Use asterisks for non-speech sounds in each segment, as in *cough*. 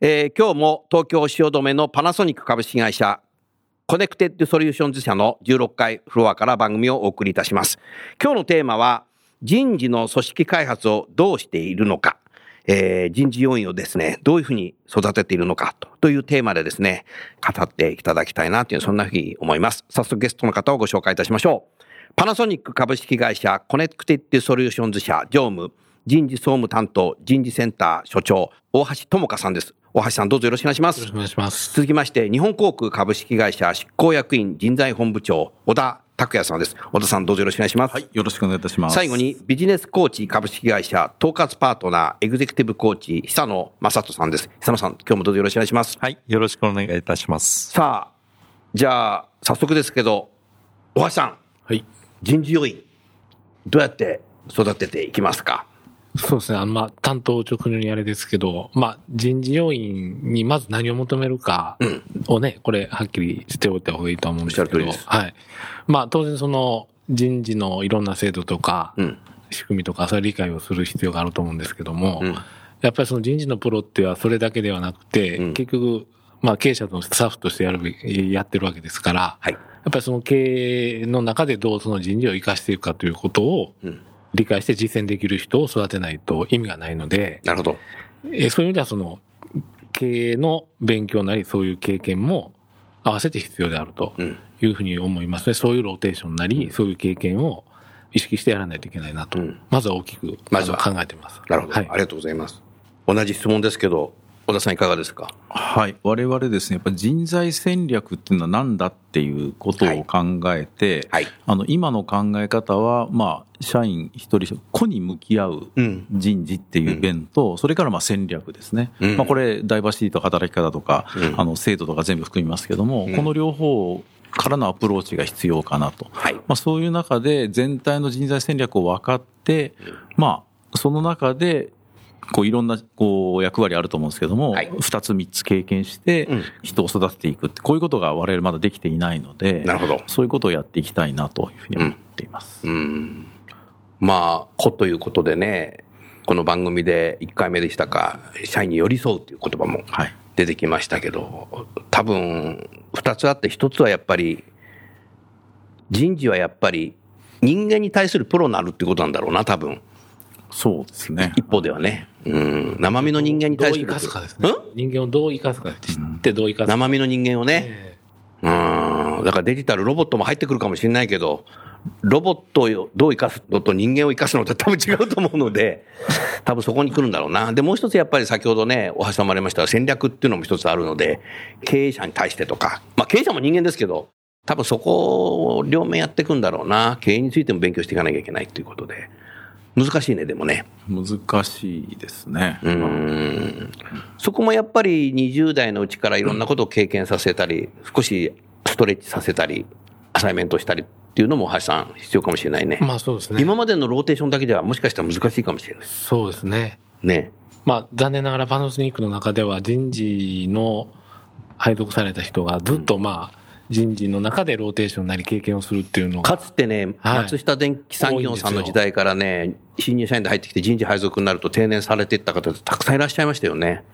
えー今日も東京汐留のパナソニック株式会社コネクテッドソリューションズ社の16階フロアから番組をお送りいたします今日のテーマは人事の組織開発をどうしているのかえー人事要員をですね、どういうふうに育てているのかというテーマでですね、語っていただきたいなという、そんなふうに思います。早速ゲストの方をご紹介いたしましょう。パナソニック株式会社コネクテッドソリューションズ社常務人事総務担当人事センター所長大橋智香さんです。大橋さんどうぞよろしくお願いしますよろしく。お願いします。続きまして、日本航空株式会社執行役員人材本部長小田拓也さんです。小田さんどうぞよろしくお願いします。はい、よろしくお願いいたします。最後にビジネスコーチ株式会社統括パートナーエグゼクティブコーチ久野正人さんです。久野さん、今日もどうぞよろしくお願いします。はい、よろしくお願いいたします。さあ、じゃあ、早速ですけど、大橋さん、はい。人事要員、どうやって育てていきますか？そうですね。あの、まあ、担当直入にあれですけど、まあ、人事要員にまず何を求めるかをね、これ、はっきりしておいた方がいいと思うんですけど、はい。まあ、当然その、人事のいろんな制度とか、うん。仕組みとか、そういう理解をする必要があると思うんですけども、うんやっぱりその人事のプロってはそれだけではなくて、うん結局、まあ、経営者のスタッフとしてやるやってるわけですから、はい。やっぱりその経営の中でどうその人事を活かしていくかということをうん。理解して実践できる人を育てないと意味がないので、なるほど。えーそういう意味ではその経営の勉強なりそういう経験も合わせて必要であるとうん。いうふうに思いますね。そういうローテーションなり、そういう経験を意識してやらないといけないなと、うんまずは大きくまずは考えてます。なるほど、はいありがとうございます。同じ質問ですけど、小田さんいかがですか？はい、我々ですね、やっぱ人材戦略っていうのは何だっていうことを考えて、はい。あの、今の考え方は、まあ、社員一人、個に向き合ううん。人事っていう面と、それからまあ戦略ですね。うんまあこれ、ダイバーシティと働き方とか、うんあの、制度とか全部含みますけども、うんこの両方からのアプローチが必要かなと。はい。まあ、そういう中で全体の人材戦略を分かって、まあ、その中で、こういろんなこう役割あると思うんですけども、はい二つ三つ経験してうん人を育てていくって、こういうことが我々まだできていないので、なるほど。そういうことをやっていきたいなというふうに思っています。うん。まあ、子ということでね、この番組で1回目でしたか、社員に寄り添うという言葉もはい。出てきましたけど、多分、2つあって、1つはやっぱり、人事はやっぱり、人間に対するプロになるっていうことなんだろうな、多分。そうですね。一方ではね。うん。生身の人間にどう対する。生かすかですねん？人間をどう生かすか知ってどう生かすか。生身の人間をね。えうん。だからデジタルロボットも入ってくるかもしれないけど、ロボットをどう生かすのと人間を生かすのと多分違うと思うので、*laughs* 多分そこに来るんだろうな。で、もう一つやっぱり先ほどね、お橋さんもありましたが戦略っていうのも一つあるので、経営者に対してとか、まあ経営者も人間ですけど、多分そこを両面やっていくんだろうな。経営についても勉強していかなきゃいけないっていうことで。難しいね、でもね。難しいですね。うーんそこもやっぱり20代のうちからいろんなことを経験させたり、少しストレッチさせたり、アサイメントしたりっていうのも橋さん必要かもしれないねえ。まあそうですね。今までのローテーションだけではもしかしたら難しいかもしれない。そうですね。ね。まあ、残念ながらパナソニックの中では人事の配属された人がずっとまあ、人事の中でローテーションなり経験をするっていうのが、かつてね、はい松下電機産業さんの時代からね、新入社員で入ってきて人事配属になると定年されていった方たくさんいらっしゃいましたよね。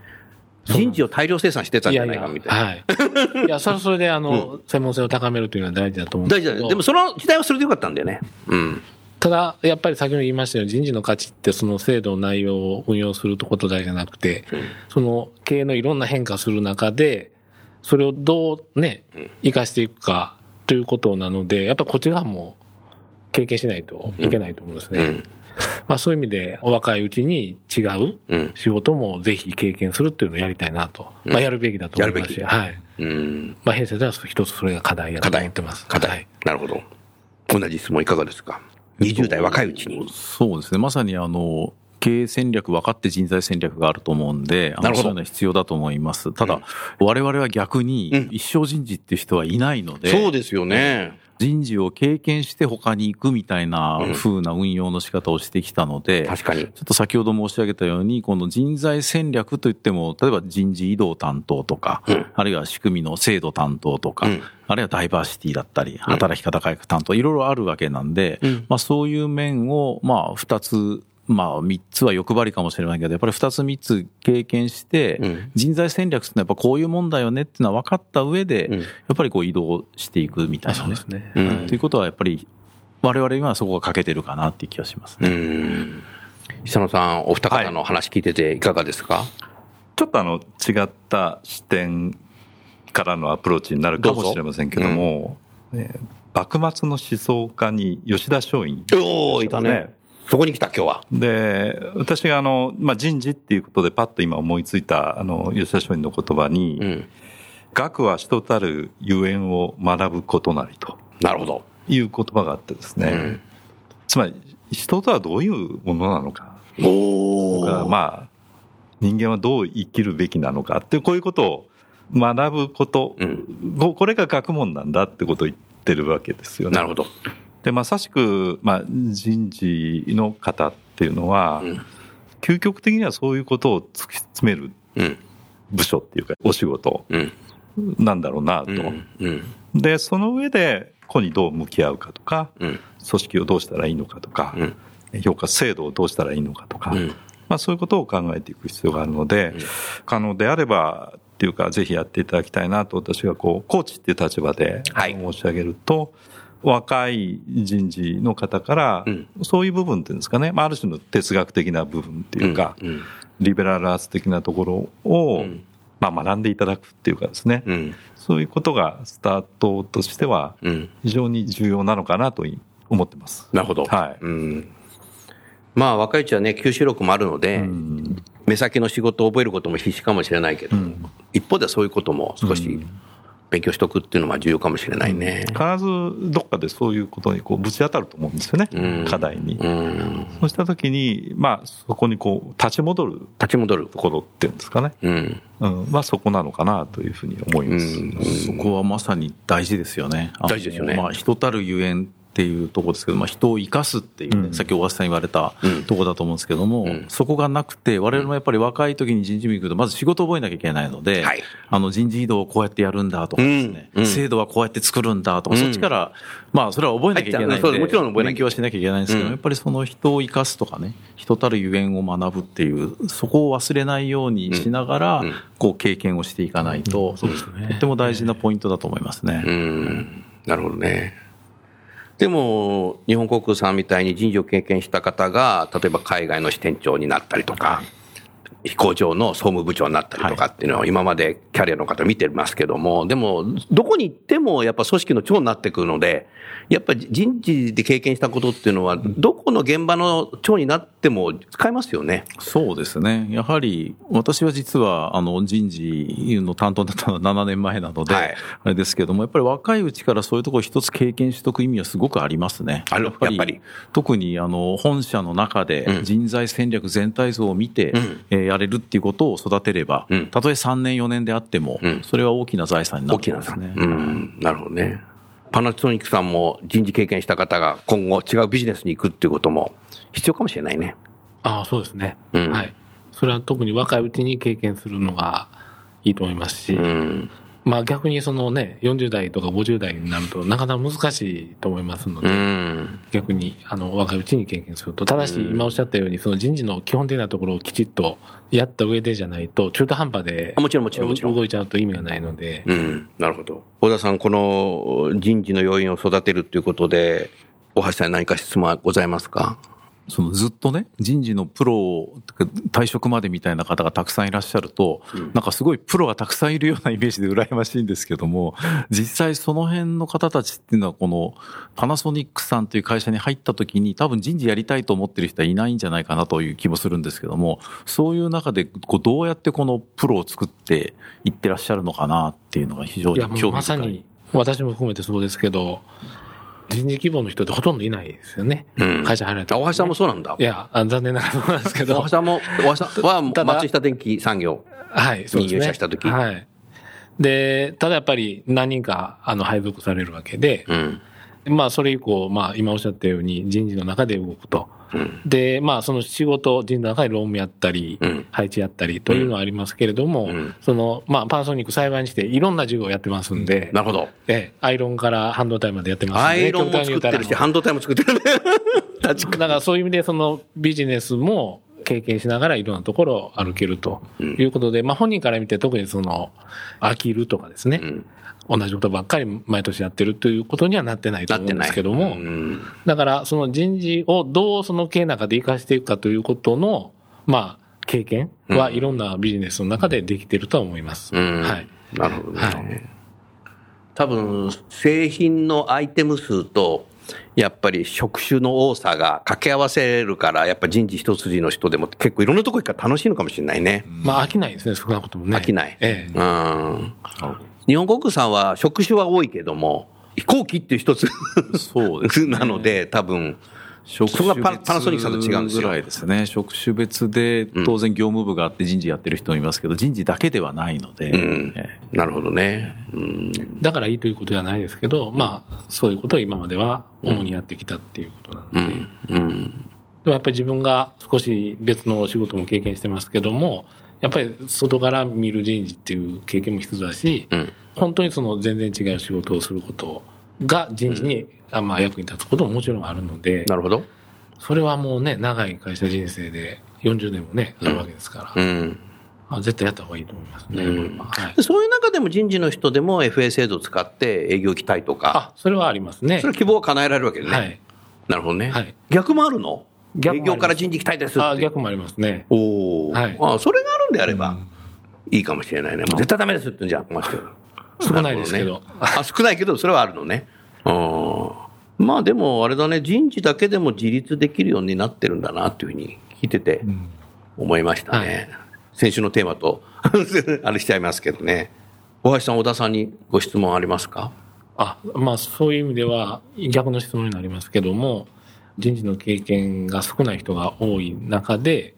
人事を大量生産してたんじゃないかみたいな。はい。いや、それはそれで、あの、*laughs* 専門性を高めるというのは大事だと思うんですけど。大事だね。でもその時代はそれでよかったんだよね。うん。ただ、やっぱり先ほど言いましたように、人事の価値ってその制度の内容を運用することだけじゃなくて、その経営のいろんな変化する中で、それをどうね、活かしていくかということなので、やっぱこっち側も経験しないといけないと思うんですね。うん。まあそういう意味で、お若いうちに違ううん。仕事もぜひ経験するっていうのをやりたいなと。まあやるべきだと思いますし、はい。うん。まあ弊社では一つそれが課題やと思ってます。課題。はいなるほど。同じ質問いかがですか ?20 代若いうちに。そうですね。まさにあの、経営戦略分かって人材戦略があると思うんで、あなるほど。のそういうのは必要だと思います。ただ、我々は逆にうん。一生人事っていう人はいないので、そうですよね。人事を経験して他に行くみたいなうん風な運用の仕方をしてきたので、確かに。ちょっと先ほど申し上げたように、この人材戦略といっても、例えば人事異動担当とか、うん。あるいは仕組みの制度担当とか、うん。あるいはダイバーシティだったり、働き方改革担当、いろいろあるわけなんで、うん。まあそういう面を、まあ二つ、まあ三つは欲張りかもしれないけど、やっぱり二つ三つ経験して、うん人材戦略っていうのはやっぱこういうもんだよねっていうのは分かった上で、うんやっぱりこう移動していくみたいなね。そうですね。うんはいということはやっぱり、我々にはそこが欠けてるかなっていう気がしますね。うん。久野さん、お二方の話聞いてていかがですか、ちょっとあの違った視点からのアプローチになるかもしれませんけども、ね幕末の思想家に吉田松陰。おー、いたね。そこに来た、今日は。で、私があの、まあ、人事っていうことでパッと今思いついた、あの、吉田松陰の言葉に、うん。学は人たるゆえんを学ぶことなりとなるほど。いう言葉があってですね、うんつまり人とはどういうものなのか、おとかまあ、人間はどう生きるべきなのかって、こういうことを学ぶこと、うん。ここれが学問なんだってことを言ってるわけですよね。なるほど。で、まさしく、まあ、人事の方っていうのは、うん。究極的にはそういうことを突き詰めるうん。部署っていうか、お仕事うん。なんだろうなと。で、その上で、個にどう向き合うかとか、うん。組織をどうしたらいいのかとか、うん。評価制度をどうしたらいいのかとか、うん。まあそういうことを考えていく必要があるので、うん可能であればっていうか、ぜひやっていただきたいなと私がこう、コーチっていう立場ではい申し上げると、若い人事の方からうん、そういう部分っていうんですかね、まあある種の哲学的な部分っていうか、うん。リベラルアーツ的なところを、うんまあ学んでいただくっていうかですね、うん。そういうことがスタートとしてはうん。非常に重要なのかなと思ってます。なるほど。はいうん。まあ、若いうちはね、吸収力もあるので、うん目先の仕事を覚えることも必死かもしれないけど、うん一方ではそういうことも少し勉強しとくっていうのは重要かもしれないね。必ずどっかでそういうことにこうぶち当たると思うんですよね、うん課題に。うん。そうしたときに、まあ、そこにこう立ち戻る立ち戻る。ところっていうんですかね、うん。うん、まあそこなのかなというふうに思います。うんそこはまさに大事ですよね。大事ですよねまあ、人たるゆえんっていうところですけど、まあ、人を生かすっていうね、うん。さっき大橋さん言われたうん。ところだと思うんですけども、うん。そこがなくて、我々もやっぱり若い時に人事部に行くと、まず仕事を覚えなきゃいけないので、はい。あの人事異動をこうやってやるんだとかですね、制度はこうやって作るんだとか、うん。そっちから、まあ、それは覚えなきゃいけないで、もちろん覚え勉強はしなきゃいけないんですけど、うん。やっぱりその人を生かすとかね、人たるゆえんを学ぶっていう、そこを忘れないようにしながら、こう経験をしていかないと、とっても大事なポイントだと思いますね。うん。なるほどね。でも、日本航空さんみたいに人事を経験した方が、例えば海外の支店長になったりとか、飛行場の総務部長になったりとかっていうのを今までキャリアの方見てますけども、でも、どこに行ってもやっぱ組織の長になってくるので、やっぱり人事で経験したことっていうのは、どこの現場の長になっても使えますよね。そうですね。やはり、私は実は、あの、人事の担当だったのは7年前なので、はいあれですけども、やっぱり若いうちからそういうところを一つ経験しておく意味はすごくありますね。あるやっぱり、ぱり特に、あの、本社の中でうん人材戦略全体像を見て、うんえーやれるっていうことを育てれば、うんたとえ3年4年であっても、うんそれは大きな財産にな。ると思いますね。うん、なるほどね。パナソニックさんも人事経験した方が今後違うビジネスに行くっていうことも必要かもしれないね。ああ、そうですね。うんはい。それは特に若いうちに経験するのがいいと思いますし、うん。まあ逆にそのね、40代とか50代になるとなかなか難しいと思いますのうで、ん。逆にあの若いうちに経験すると、ただしうん今おっしゃったようにその人事の基本的なところをきちっとやった上でじゃないと中途半端であもちろんもちろん動いちゃうと意味がないので、うん。なるほど。小田さん、この人事の要因を育てるっていうことで、大橋さんに何か質問はございますか？そのずっとね、人事のプロを、退職までみたいな方がたくさんいらっしゃると、なんかすごいプロがたくさんいるようなイメージで羨ましいんですけども、実際その辺の方たちっていうのはこのパナソニックさんという会社に入った時に多分人事やりたいと思ってる人はいないんじゃないかなという気もするんですけども、そういう中でこうどうやってこのプロを作っていってらっしゃるのかなっていうのが非常に興味深い。まさに、私も含めてそうですけど、人事希望の人ってほとんどいないですよね。うん会社入られた、大橋さんもそうなんだい。や、あ残念ながらそうなんですけど大橋。さんも、大橋さんは *laughs* 松下電機産業。はい、そうですね。に入社した時はい。で、ただやっぱり何人か、あの、配属されるわけで、うん。まあ、それ以降、まあ、今おっしゃったように人事の中で動くと。うん。で、まあ、その仕事、人事の中で労務やったり、うん配置やったりというのはありますけれども、うんその、まあ、パナソニック幸いにしていろんな授業をやってますんで、なるほど。ええ、アイロンから半導体までやってますんで、アイロンも作ってるし、半導体も作ってるね。*laughs* 確かだからそういう意味で、そのビジネスも経験しながらいろんなところを歩けるということで、まあ本人から見て特にその飽きるとかですね、ん同じことばっかり毎年やってるということにはなってないと思うん。ですけども、うん。だからその人事をどうその経営の中で活かしていくかということの、まあ経験はいろんなビジネスの中でできているとは思います。うんはい。なるほどね。はい多分、製品のアイテム数と、やっぱり職種の多さが掛け合わせるから、やっぱ人事一筋の人でも結構いろんなとこ行くから楽しいのかもしれないね。まあ飽きないですね、少なくともね。飽きない。ええ。うん。日本航空さんは職種は多いけども、飛行機っていう一つそうですねなので、多分、職そこがパパナソニックさんと違うんですよぐらいですね。職種別で当然業務部があって人事やってる人もいますけど、人事だけではないので、うんえなるほどね。うん。だからいいということではないですけど、まあ、そういうことを今までは主にやってきたっていうことなので、うん。でもやっぱり自分が少し別のお仕事も経験してますけども、やっぱり外から見る人事っていう経験も必要だし、うん。本当にその全然違う仕事をすることが人事に、あまあ役に立つことももちろんあるので、なるほど。それはもうね、長い会社人生で40年もね、あるわけですから、うん。あ絶対やった方がいいと思いますね。うんはいで、そういう中でも人事の人でも FA 制度を使って営業行きたいとか、あ、それはありますね。それは希望は叶えられるわけでね。はい。なるほどね。はい逆もあるの？営業から人事たいです。あ、逆もありますね。おお、はいあそれがあるんであれば、いいかもしれないね。もう絶対ダメですってじゃん、困ってる。少ないですけどねあ、少ないけど、それはあるのね。うん。まあでも、あれだね、人事だけでも自立できるようになってるんだなっていうふうに聞いてて思いましたね。先週のテーマと、*laughs* あれしちゃいますけどね。大橋さん、小田さんにご質問ありますか？あ、まあそういう意味では逆の質問になりますけども、人事の経験が少ない人が多い中で、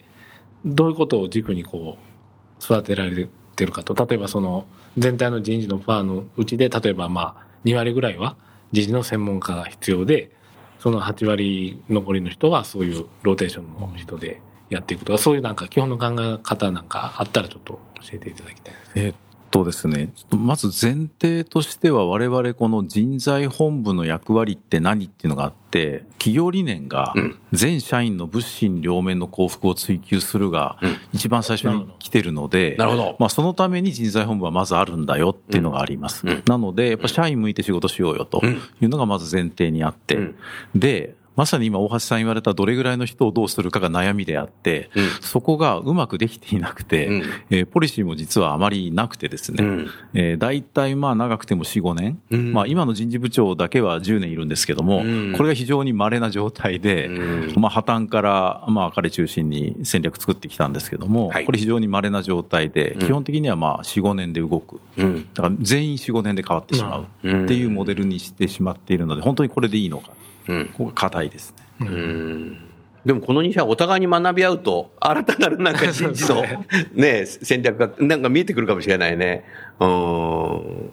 どういうことを軸にこう、育てられてるかと。例えばその、全体の人事のパーのうちで、例えばまあ、2割ぐらいは人事の専門家が必要で、その8割残りの人はそういうローテーションの人でやっていくとか、そういうなんか基本の考え方なんかあったらちょっと教えていただきたいです。えっとですね、まず前提としては我々この人材本部の役割って何っていうのがあって、企業理念がうん。全社員の物心両面の幸福を追求するがうん。一番最初に来てるので。まあそのために人材本部はまずあるんだよっていうのがあります。うん。なので、やっぱ社員向いて仕事しようよというのがまず前提にあって、うん。で、まさに今大橋さん言われたどれぐらいの人をどうするかが悩みであって、うん。そこがうまくできていなくて、うん。えーポリシーも実はあまりなくてですね、うん。えー大体まあ長くても4、5年、うん。まあ今の人事部長だけは10年いるんですけども、うん。これが非常に稀な状態で、うん。まあ破綻からまあ彼中心に戦略作ってきたんですけども、はい。これ非常に稀な状態で、うん。基本的にはまあ4、5年で動く。うん。だから全員4、5年で変わってしまううん。っていうモデルにしてしまっているので、本当にこれでいいのか。うん。ここが課題ですね。うん。でもこの2社お互いに学び合うと新たなるなんか人事の *laughs* ね。戦略がなんか見えてくるかもしれないね。うん。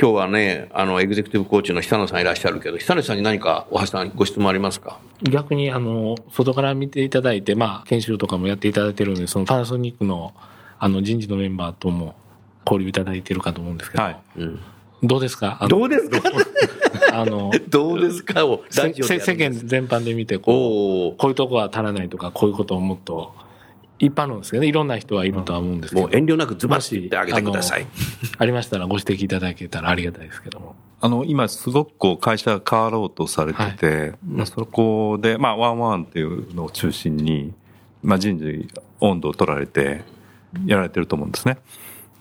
今日はねあのエグゼクティブコーチの久野さんいらっしゃるけど久野さんに何か大橋さんご質問ありますか？逆にあの外から見ていただいて、まあ、研修とかもやっていただいてるんでそのパナソニックのあの人事のメンバーとも交流いただいてるかと思うんですけど、はい。うん。どうですか？どうですか？*laughs* あの *laughs* どうですか？を世間全般で見てこうおおこういうとこは足らないとかこういうことをもっと一般論ですけどね、いろんな人はいるとは思うんですけど。もう遠慮なくズバッと言ってあげてください。ありましたらご指摘いただけたらありがたいですけども。あの、今すごくこう会社が変わろうとされてて、まあそこで、まあワンワンっていうのを中心に、まあ人事温度を取られて、やられてると思うんですね。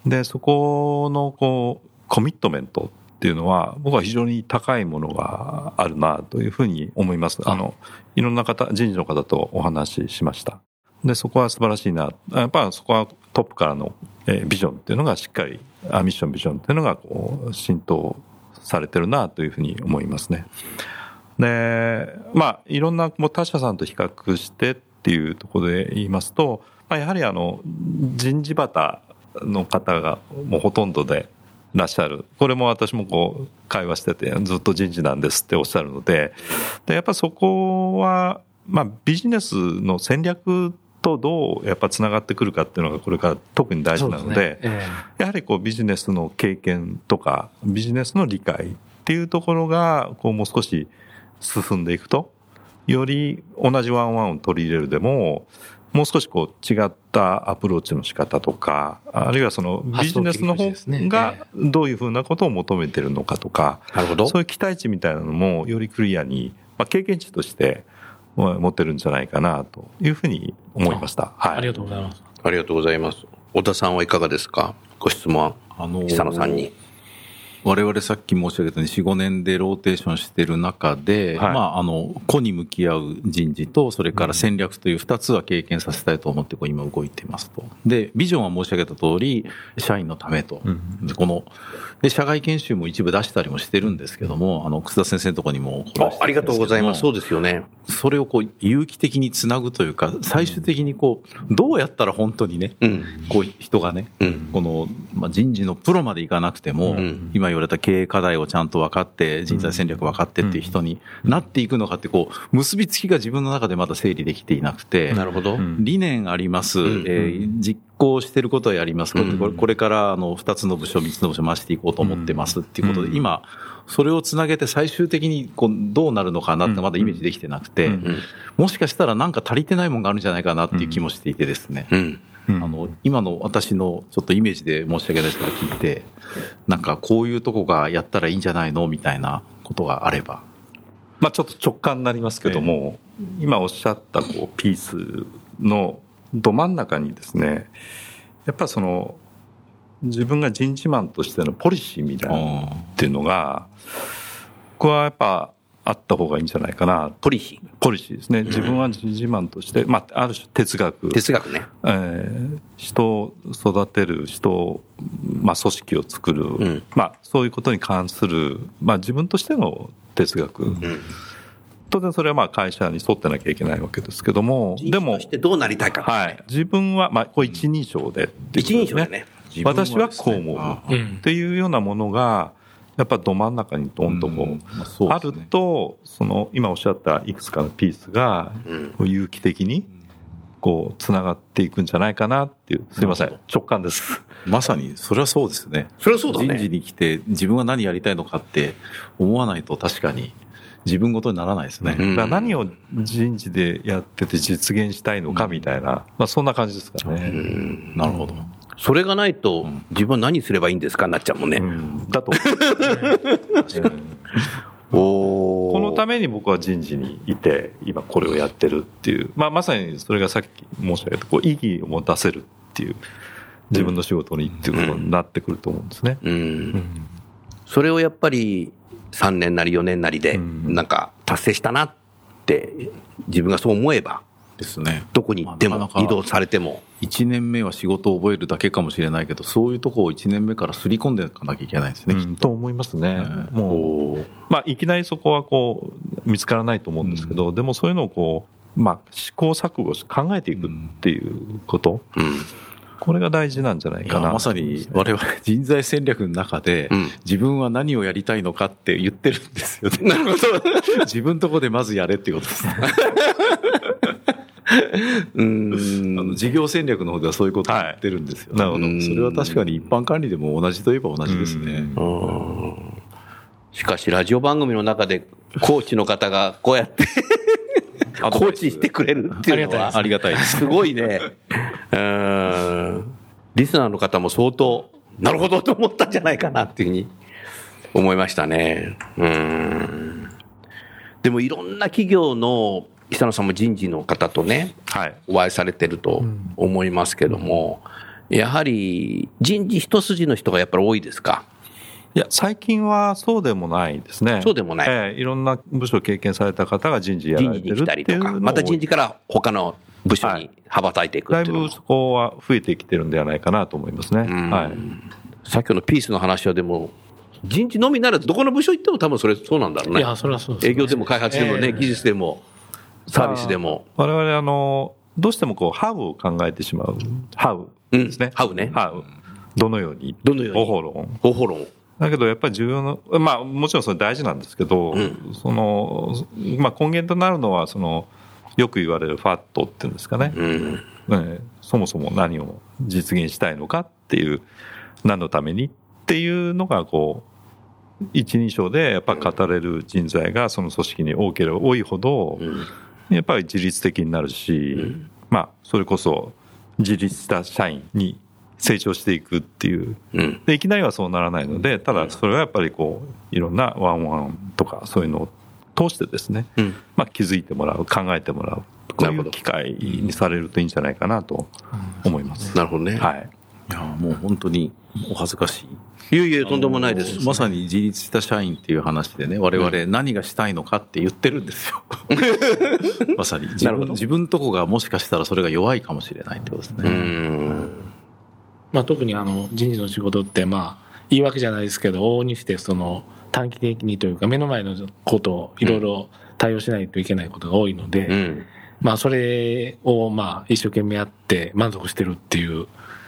で、そこのこう、コミットメントっていうのは、僕は非常に高いものがあるなというふうに思います。あの、いろんな方、人事の方とお話ししました。で、そこは素晴らしいな。やっぱそこはトップからの、えービジョンっていうのがしっかり、あミッションビジョンっていうのがこう、浸透されてるなというふうに思いますね。で、まあ、いろんなもう他社さんと比較してっていうところで言いますと、まあ、やはりあの、人事バの方がもうほとんどでいらっしゃる。これも私もこう、会話してて、ずっと人事なんですっておっしゃるので、で、やっぱそこは、まあ、ビジネスの戦略とどうやっぱつながってくるかっていうのがこれから特に大事なので、え。やはりこうビジネスの経験とか、ビジネスの理解っていうところが、こうもう少し進んでいくと、より同じワンオンワンを取り入れるでも、もう少しこう違ったアプローチの仕方とか、あるいはそのビジネスの方がえどういうふうなことを求めてるのかとか、なるほど。そういう期待値みたいなのもよりクリアに、まあ、経験値としてまあ持ってるんじゃないかなというふうに思いました。はい。ありがとうございます。ありがとうございます。小田さんはいかがですか？ご質問。あのー久野さんに。我々さっき申し上げたように4、5年でローテーションしてる中で、はいまあ、あの、個に向き合う人事と、それから戦略という2つは経験させたいと思って、こう今動いてますと。で、ビジョンは申し上げた通り、社員のためと。で、この、で、社外研修も一部出したりもしてるんですけども、あの、楠田先生のところにもあありがとうございます。そうでですよね。それをこう、有機的につなぐというか、最終的にこう、どうやったら本当にね、うん。こう、人がね、うん。この、まあ、人事のプロまでいかなくても、ん今言われた経営課題をちゃんと分かって、人材戦略分かってっていう人になっていくのかって、こう、結びつきが自分の中でまだ整理できていなくて、なるほど。理念あります、ん。えー実行してることはやります、これうん。これからあの2つの部署、3つの部署回していこうと思ってますっていうことで、今、それをつなげて最終的にこうどうなるのかなってまだイメージできてなくて、うん。もしかしたらなんか足りてないものがあるんじゃないかなっていう気もしていてですね。うん。うん。あの、今の私のちょっとイメージで申し訳ないですから聞いて、なんかこういうとこがやったらいいんじゃないのみたいなことがあれば。まあちょっと直感になりますけども、今おっしゃったこうピースのど真ん中にですね、やっぱその自分が人事マンとしてのポリシーみたいなのっていうのが、ここはやっぱあった方がいいんじゃないかな。ポリシー。ポリシーですね。自分は人事マンとして、まあある種哲学。哲学ね。えー人を育てる、人を、まあ、組織を作る、んまあ、そういうことに関する、まあ、自分としての哲学。うん。当然それはまあ会社に沿ってなきゃいけないわけですけども、でもし、てどうなりたいか。はい。自分は、まあ、これ一人称でっていうこと一人称でね。私はこう思うっていうようなものが、やっぱど真ん中にどんとこう、うんまあると、その、今おっしゃったいくつかのピースが、有機的に、こう、つながっていくんじゃないかなっていう、すいません、直感です。まさに、それはそうですね。それはそうだ人事ね。に来て自分は何やりたいのかって思わないと確かに自分ごとにならないですね。うんだから何を人事でやってて実現したいのかみたいな、まあそんな感じですかうね。ん。なるほど。それがないと、自分は何すればいいんですかになっちゃうもんね。うん。だと、おこのためめに僕は人事にいて、今これをやってるっていう、まあまさにそれがさっき申し上げた、こう意義を持たせるっていう、自分の仕事にっていうことになってくると思うんですね。うん。それをやっぱり3年なり4年なりで、うん。なんか達成したなって、自分がそう思えば、ですね。どこに行っても移動されても。1年目は仕事を覚えるだけかもしれないけど、そういうとこを1年目から刷り込んでいかなきゃいけないですね。うんと思いますね。うんもう、まあ、いきなりそこはこう、見つからないと思うんですけど、でもそういうのをこう、まあ、試行錯誤し考えていくっていうこと、うん。これが大事なんじゃないかな。まさに我々人材戦略の中で、うん自分は何をやりたいのかって言ってるんですよね。なるほど。*laughs* 自分とこでまずやれっていうことですね。*laughs* うあんの。事業戦略の方ではそういうことを言ってるんですよ、なるほどうんそれは確かに一般管理でも同じといえば同じですね。うんしかし、ラジオ番組の中で、コーチの方がこうやって、*laughs* コーチしてくれるっていうのは、ありがたいです。すごいね。うーんリスナーの方も相当、なるほどと思ったんじゃないかなっていうふうに思いましたね。うーん。でもいろんな企業の、久野さんも人事の方とね、はい。お会いされてると思いますけども、やはり人事一筋の人がやっぱり多いですか？いや、最近はそうでもないですね。そうでもないええいろんな部署を経験された方が人事やら人事れてるに来たりとか、また人事から他の部署にはい羽ばたいていくだいっていうのもぶそこは増えてきてるんではないかなと思いますね。んはい。さっきのピースの話はでも、人事のみならずどこの部署行っても多分それそうなんだろうね。いや、それはそうです、営業でも開発でもね、ええ技術でも、サービスでも。我々、あの、どうしてもこう、ハウを考えてしまう。ハウですね。うんハウねハウ。どのように？どのように？方法論。方法論。だけどやっぱり重要な、まあもちろんそれ大事なんですけど、んその、まあ根源となるのは、その、よく言われるファットっていうんですかね。うん。ねそもそも何を実現したいのかっていう、何のためにっていうのが、こう、一人称でやっぱ語れる人材がその組織に多ければ多いほど、うんやっぱり自律的になるし、まあ、それこそ自立した社員に成長していくっていう。うん。で、いきなりはそうならないので、ただそれはやっぱりこう、いろんなワンワンとかそういうのを通してですね、うん。まあ気づいてもらう、考えてもらう。こういう機会にされるといいんじゃないかなと思います。なるほどね。はい。いや、もう本当にお恥ずかしい。いやいや、とんでもないです。まさに自立した社員っていう話でね、我々何がしたいのかって言ってるんですよ。*laughs* まさに自分自分とこがもしかしたらそれが弱いかもしれないってことですうね。ん。まあ、特にあの人事の仕事って、まあ、言い訳じゃないですけど、往々にしてその短期的にというか、目の前のことをいろいろ対応しないといけないことが多いので、うん。まあ、それをまあ一生懸命やって満足してるっていう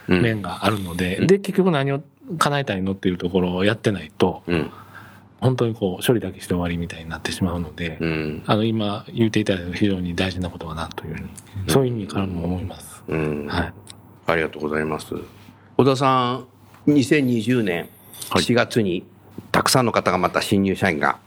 うん面があるので、で、結局何を叶えたいのっていうところをやってないと、うん。本当にこう処理だけして終わりみたいになってしまうので、うん。あの今言っていただいた非常に大事なことかなというふうに、そういう意味からも思います。うん。はい。ありがとうございます。小田さん、2020年4月にたくさんの方がまた新入社員が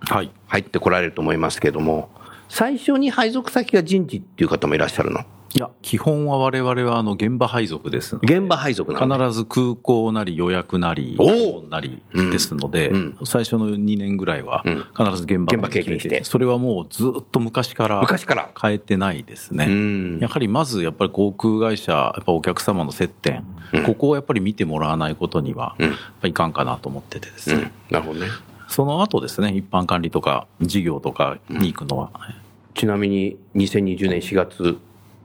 はい。入ってこられると思いますけども、最初に配属先が人事っていう方もいらっしゃるの？いや、基本は我々はあの現場配属です現場配属なの？必ず空港なり予約なり、おなりですので、うん。最初の2年ぐらいはうん。必ず現場現場経験して。それはもうずっと昔から昔から。変えてないですね。うん。やはりまずやっぱり航空会社、やっぱお客様の接点、ここをやっぱり見てもらわないことには、いかんかなと思っててですね。うん。なるほどね。その後ですね、一般管理とか事業とかに行くのは、ちなみに2020年4月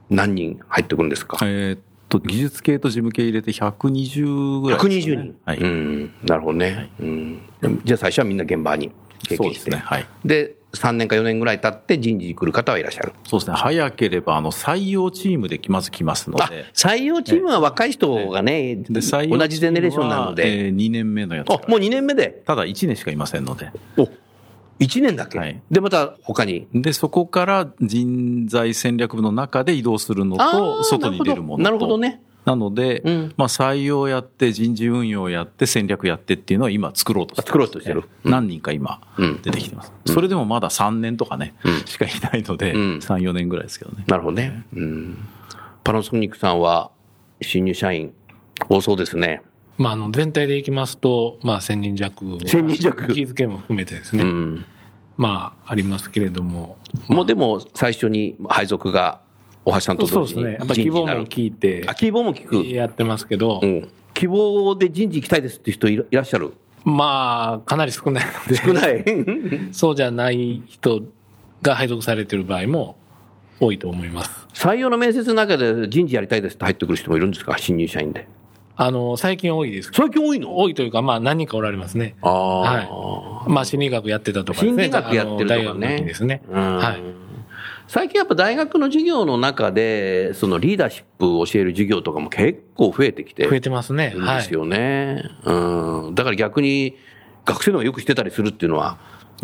何人入ってくるんですか？えーっと、技術系と事務系入れて120ぐらいね、120人。はい。うん。なるほどね。うん。じゃあ最初はみんな現場に経験して。そうですね。はい。で、3年か4年ぐらい経って人事に来る方はいらっしゃる。そうですね。早ければ、あの、採用チームでまず来ますのあで。、採用チームは若い人がね、同じゼネレーションなので。えー、2年目のやつもう2年目で？ただ1年しかいませんので。お、1年だけ？はいで、また他に？で、そこから人材戦略部の中で移動するのあと、ー外に出るものと。なるほどね。なので、うんまあ採用やって、人事運用やって、戦略やってっていうのは今作ろうとしてます作ろうとしてるうん何人か今うん出てきてます。それでもまだ3年とかね、うんしかいないので、うん3、4年ぐらいですけどね。なるほどね。うん。パナソニックさんは新入社員多そうですね。まあ、あの、全体でいきますと、まあ、1000人弱。1000人弱気づけも含めてですね。うん。まあ、ありますけれども。もうでも最初に配属が大橋さんと同時にそうですね。やっぱ希望も人事になる。聞いてあ、、希望も聞く。やってますけどう、ん。希望で人事行きたいですっていう人いらいらっしゃる？まあ、かなり少ないので、少ない？*laughs* そうじゃない人が配属されてる場合も多いと思います。採用の面接の中で人事やりたいですって入ってくる人もいるんですか？新入社員で。あの、最近多いです。最近多いの？多いというか、まあ何人かおられますね。ああ。はい。まあ心理学やってたとかですね。心理学やってるとかね大学の時ですね。うんはい。最近やっぱ大学の授業の中で、そのリーダーシップを教える授業とかも結構増えてきて増えてますね。はいです。よね。うん。だから逆に学生の方がよくしてたりするっていうのは、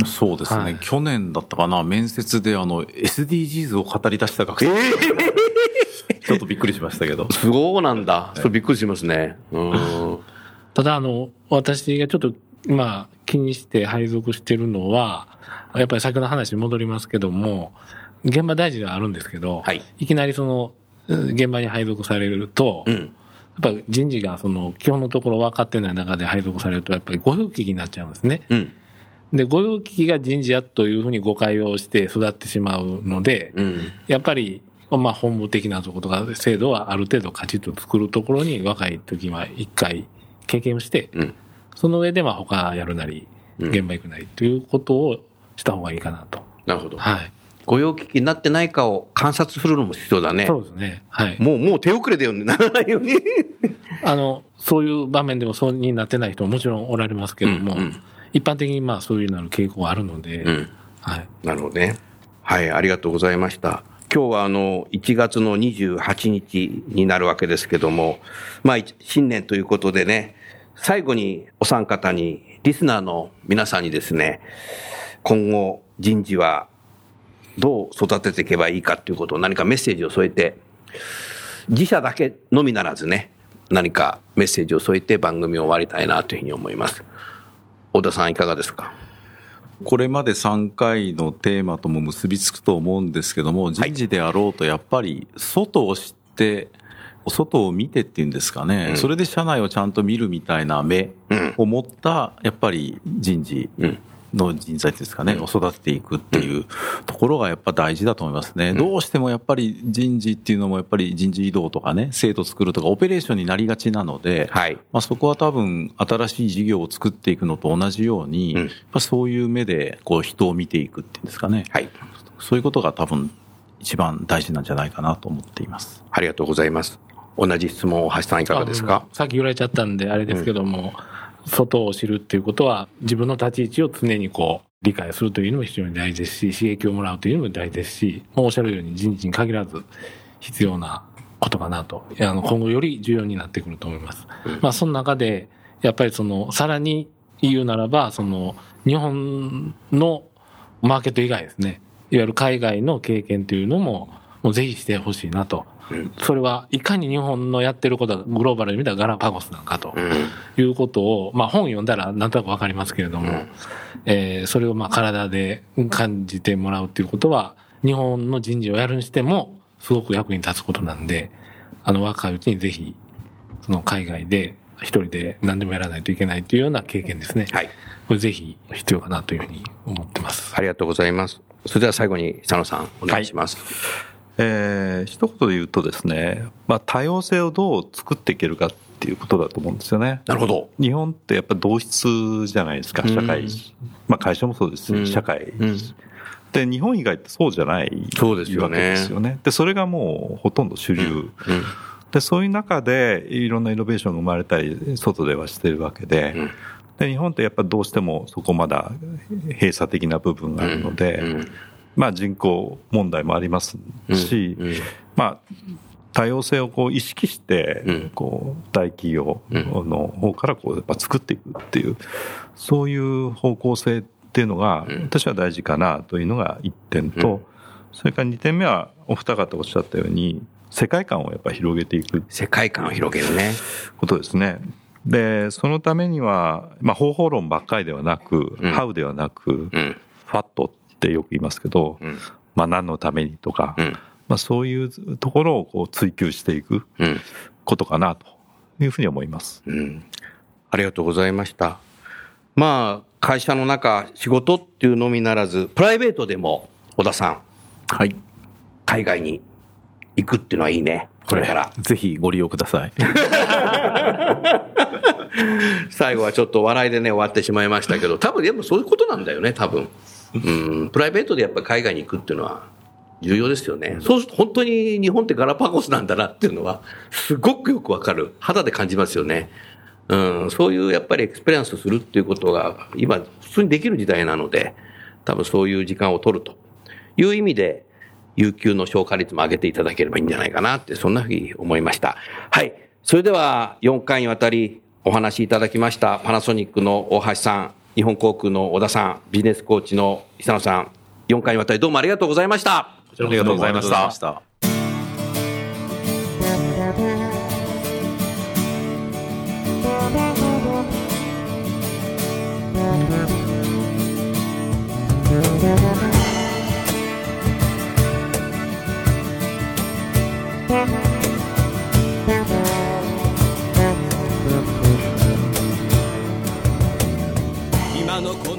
そうですね、はい去年だったかな、面接であの、SDGs を語り出した学生、*laughs* ちょっとびっくりしましたけど。すごいなんだ。それびっくりしますね。うん。*laughs* ただ、あの、私がちょっと、まあ、気にして配属してるのは、やっぱり先の話に戻りますけども、現場大事ではあるんですけど、はいいきなりその、現場に配属されると、うん。やっぱり人事がその基本のところ分かってない中で配属されると、やっぱり御用聞きになっちゃうんですね。うん。で、御用聞きが人事やというふうに誤解をして育ってしまうので、うん。やっぱり、まあ本部的なところとか制度はある程度カチッと作るところに若い時は一回経験をして、うん。その上でまあ他やるなり、うん現場行くなりということをした方がいいかなと。なるほど。はい。御用聞きになってないかを観察するのも必要だね。そうですね。はい。もう、もう手遅れだよね。ならないように。*laughs* あの、そういう場面でもそうになってない人ももちろんおられますけども、うんうん一般的にまあそういうなる傾向があるので、うん。はい。なるほどね。はい、ありがとうございました。今日はあの、1月の28日になるわけですけども、まあ、一新年ということでね、最後にお三方に、リスナーの皆さんにですね、今後人事はどう育てていけばいいかということを何かメッセージを添えて、自社だけのみならずね、何かメッセージを添えて番組を終わりたいなというふうに思います。小田さんいかがですか？これまで3回のテーマとも結びつくと思うんですけども、人事であろうとやっぱり外を知って、外を見てっていうんですかね、それで社内をちゃんと見るみたいな目を持った、やっぱり人事うんの人材ですかね、を育てていくっていうところがやっぱ大事だと思いますね。どうしてもやっぱり人事っていうのもやっぱり人事異動とかね、制度作るとかオペレーションになりがちなので、はい。まあ、そこは多分新しい事業を作っていくのと同じように、うんやっぱそういう目でこう人を見ていくっていうんですかね、はい。そういうことが多分一番大事なんじゃないかなと思っています。ありがとうございます。同じ質問を橋さんいかがですか？あさっき言われちゃったんであれですけども、外を知るっていうことは自分の立ち位置を常にこう理解するというのも非常に大事ですし、刺激をもらうというのも大事ですし、もうおっしゃるように人事に限らず必要なことかなと、あの今後より重要になってくると思います。まあその中で、やっぱりその、さらに言うならば、その、日本のマーケット以外ですね、いわゆる海外の経験というのも、もうぜひしてほしいなと。それはいかに日本のやってることがグローバルで見たらガラパゴスなんかとうん。いうことを、まあ本読んだらなんとなくわかりますけれども、えーそれをまあ体で感じてもらうっていうことは、日本の人事をやるにしても、すごく役に立つことなんで、あの若いうちにぜひ、その海外で一人で何でもやらないといけないというような経験ですね。はい。これぜひ必要かなというふうに思ってます。ありがとうございます。それでは最後に佐野さんお願いします。えー一言で言うとですね、まあ、多様性をどう作っていけるかっていうことだと思うんですよね。なるほど。日本ってやっぱ同質じゃないですか、社会うん。まあ会社もそうですうんし、社会。うんで、日本以外ってそうじゃないそうですよねわけですよね。で、それがもうほとんど主流。うん。で、そういう中でいろんなイノベーションが生まれたり、外ではしてるわけで、うんで、日本ってやっぱどうしてもそこまだ閉鎖的な部分があるので、うんまあ人口問題もありますし、うんまあ、多様性をこう意識してうん、こう、大企業の方からこう、やっぱ作っていくっていう、そういう方向性っていうのが、うん私は大事かなというのが一点と、うんそれから二点目は、お二方おっしゃったように、世界観をやっぱ広げていく世界観を広げるね。ことですね。で、そのためには、まあ、方法論ばっかりではなく、うんハウではなく、うん。ファットってよく言いますけど、うん。まあ、何のためにとか、うん。まあ、そういうところをこう追求していくうん。ことかなというふうに思います。うん。ありがとうございました。まあ、会社の中、仕事っていうのみならず、プライベートでも、小田さん、はい。海外に行くっていうのはいいね。これから。ぜひご利用ください。*laughs* 最後はちょっと笑いでね、終わってしまいましたけど、多分でもそういうことなんだよね、多分。うん、プライベートでやっぱり海外に行くっていうのは重要ですよね。そうすると本当に日本ってガラパゴスなんだなっていうのは、すごくよくわかる。肌で感じますよね。うん、そういうやっぱりエクスペリエンスするっていうことが今普通にできる時代なので、多分そういう時間を取るという意味で、有給の消化率も上げていただければいいんじゃないかなって、そんなふうに思いました。はい。それでは4回にわたりお話しいただきましたパナソニックの大橋さん、日本航空の小田さん、ビジネスコーチの久野さん、4回にわたりどうもありがとうございました。ありがとうございました。「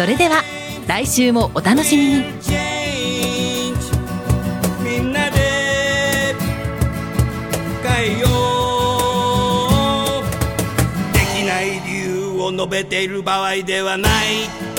それでは来週もお楽しみに。みんなで変えよう。できない理由を述べている場合ではない。